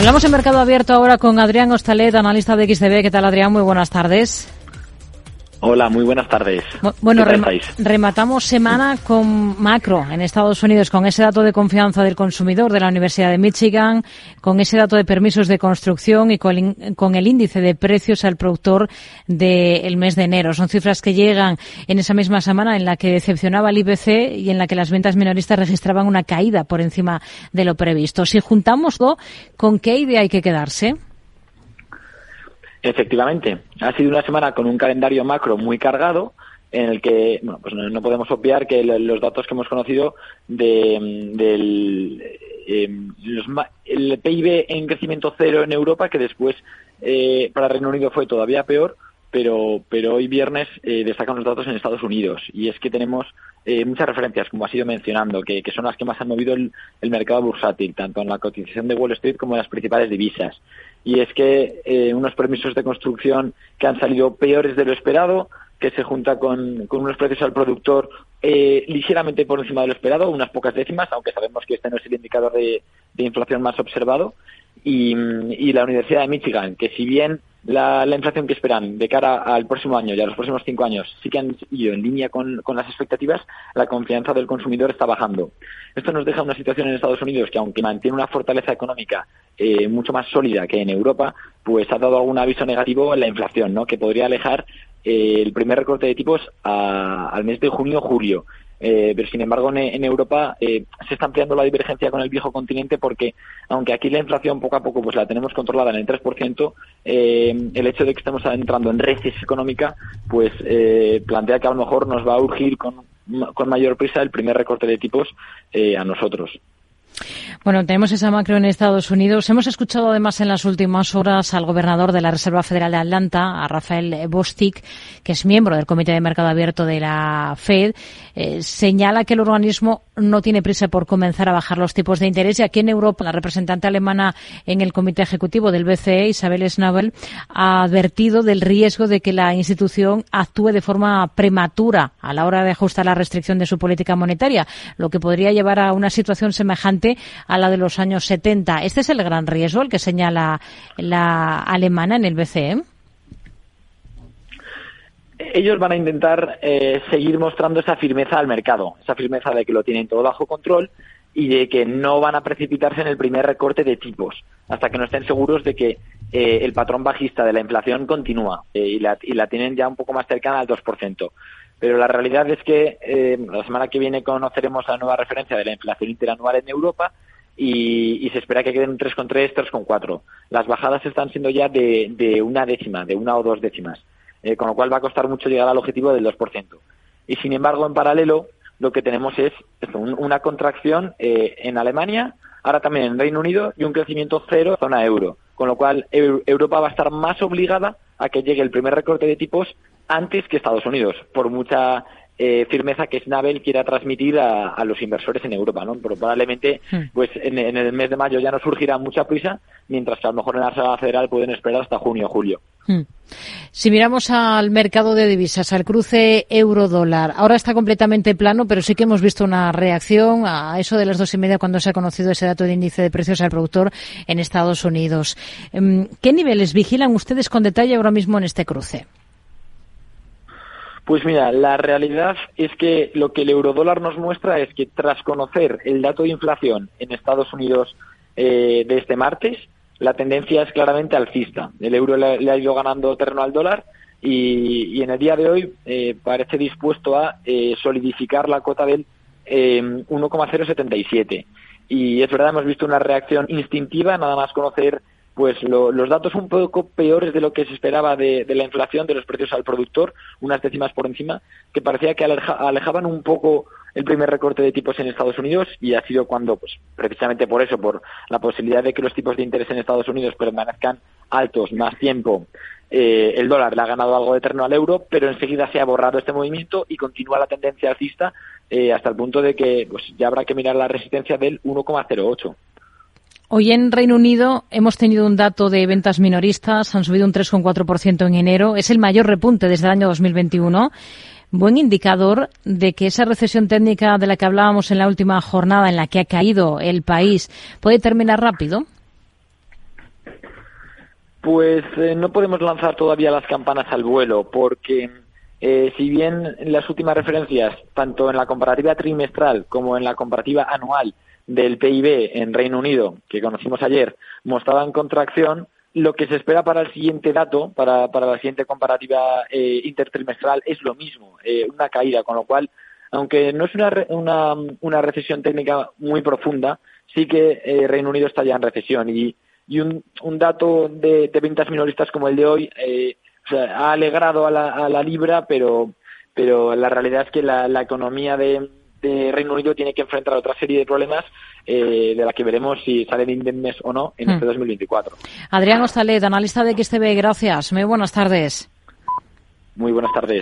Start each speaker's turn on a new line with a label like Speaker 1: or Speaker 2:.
Speaker 1: Hablamos en Mercado Abierto ahora con Adrián Hostalet, analista de XTB. ¿Qué tal, Adrián? Muy buenas tardes.
Speaker 2: Hola, muy buenas tardes.
Speaker 1: Bueno, rematamos semana con macro en Estados Unidos, con ese dato de confianza del consumidor de la Universidad de Michigan, con ese dato de permisos de construcción y con, el índice de precios al productor del mes de enero. Son cifras que llegan en esa misma semana en la que decepcionaba el IPC y en la que las ventas minoristas registraban una caída por encima de lo previsto. Si juntamos ¿con qué idea hay que quedarse?
Speaker 2: Efectivamente, ha sido una semana con un calendario macro muy cargado en el que bueno, pues no, podemos obviar que los datos que hemos conocido de, del em, el PIB en crecimiento cero en Europa, que después eh, para Reino Unido fue todavía peor, pero, pero hoy viernes eh, destacan los datos en Estados Unidos. Y es que tenemos eh, muchas referencias, como ha sido mencionando, que, son las que más han movido el, el, mercado bursátil, tanto en la cotización de Wall Street como en las principales divisas y es que eh, unos permisos de construcción que han salido peores de lo esperado, que se junta con, unos precios al productor eh, ligeramente por encima de lo esperado, unas pocas décimas, aunque sabemos que este no es el indicador de, inflación más observado, y, y, la Universidad de Michigan, que si bien la, inflación que esperan de cara al próximo año y a los próximos cinco años sí que han ido en línea con, las expectativas, la confianza del consumidor está bajando. Esto nos deja una situación en Estados Unidos que, aunque mantiene una fortaleza económica eh, mucho más sólida que en Europa, pues ha dado algún aviso negativo en la inflación, ¿no? que podría alejar eh, el primer recorte de tipos al mes de junio-julio. Eh, pero sin embargo en, Europa eh, se está ampliando la divergencia con el viejo continente porque aunque aquí la inflación poco a poco pues la tenemos controlada en el 3%, eh, el hecho de que estemos entrando en recesión económica pues plantea que a lo mejor nos va a urgir con, con mayor prisa el primer recorte de tipos a nosotros.
Speaker 1: Bueno, tenemos esa macro en Estados Unidos. Hemos escuchado además en las últimas horas al gobernador de la Reserva Federal de Atlanta, a Rafael Bostic, que es miembro del Comité de Mercado Abierto de la Fed, eh, señala que el organismo no tiene prisa por comenzar a bajar los tipos de interés y aquí en Europa la representante alemana en el Comité Ejecutivo del BCE, Isabel Schnabel, ha advertido del riesgo de que la institución actúe de forma prematura a la hora de ajustar la restricción de su política monetaria, lo que podría llevar a una situación semejante a la de los años 70. Este es el gran riesgo, el que señala la alemana en el BCE.
Speaker 2: Ellos van a intentar eh, seguir mostrando esa firmeza al mercado, esa firmeza de que lo tienen todo bajo control y de que no van a precipitarse en el primer recorte de tipos hasta que no estén seguros de que eh, el patrón bajista de la inflación continúa eh, y, la, y, la, tienen ya un poco más cercana al 2%. Pero la realidad es que la semana que viene conoceremos la nueva referencia de la inflación interanual en Europa y, se espera que queden 3,3, 3,4. Las bajadas están siendo ya de, una décima, de una o dos décimas, eh, con lo cual va a costar mucho llegar al objetivo del 2%. Y sin embargo, en paralelo, lo que tenemos es una contracción eh, en Alemania, ahora también en Reino Unido y un crecimiento cero zona euro, con lo cual Europa va a estar más obligada a que llegue el primer recorte de tipos antes que Estados Unidos, por mucha eh, firmeza que Snabel quiera transmitir a, los inversores en Europa, ¿no? Pero probablemente, hmm. pues en, el mes de mayo ya no surgirá mucha prisa, mientras que a lo mejor en la sala federal pueden esperar hasta junio o julio. Hmm.
Speaker 1: Si miramos al mercado de divisas, al cruce euro-dólar, ahora está completamente plano, pero sí que hemos visto una reacción a eso de las dos y media cuando se ha conocido ese dato de índice de precios al productor en Estados Unidos. Em, ¿Qué niveles vigilan ustedes con detalle ahora mismo en este cruce?
Speaker 2: Pues mira, la realidad es que lo que el eurodólar nos muestra es que tras conocer el dato de inflación en Estados Unidos eh, de este martes, la tendencia es claramente alcista. El euro le, ha ido ganando terreno al dólar y, en el día de hoy eh, parece dispuesto a eh, solidificar la cota del 1,077. Y es verdad, hemos visto una reacción instintiva, nada más conocer pues los datos un poco peores de lo que se esperaba de, la inflación, de los precios al productor, unas décimas por encima, que parecía que alejaban un poco el primer recorte de tipos en Estados Unidos y ha sido cuando, pues precisamente por eso, por la posibilidad de que los tipos de interés en Estados Unidos permanezcan altos más tiempo, eh, el dólar le ha ganado algo de terreno al euro, pero enseguida se ha borrado este movimiento y continúa la tendencia alcista eh, hasta el punto de que pues ya habrá que mirar la resistencia del 1,08.
Speaker 1: Hoy en Reino Unido hemos tenido un dato de ventas minoristas, han subido un 3,4% en enero, es el mayor repunte desde el año 2021. Buen indicador de que esa recesión técnica de la que hablábamos en la última jornada en la que ha caído el país puede terminar rápido.
Speaker 2: Pues eh, no podemos lanzar todavía las campanas al vuelo porque eh, si bien las últimas referencias, tanto en la comparativa trimestral como en la comparativa anual del PIB en Reino Unido, que conocimos ayer, mostraban contracción, lo que se espera para el siguiente dato, para, para la siguiente comparativa eh, intertrimestral, es lo mismo, eh, una caída, con lo cual, aunque no es una, una, una recesión técnica muy profunda, sí que eh, Reino Unido está ya en recesión y y un, un dato de, ventas minoristas como el de hoy eh, ha alegrado a la, a la, libra, pero, pero la realidad es que la, la economía de, de, Reino Unido tiene que enfrentar otra serie de problemas eh, de la que veremos si salen indemnes o no en hmm. este 2024.
Speaker 1: Adrián Ostalet, analista de XTB, gracias. Muy buenas tardes.
Speaker 2: Muy buenas tardes.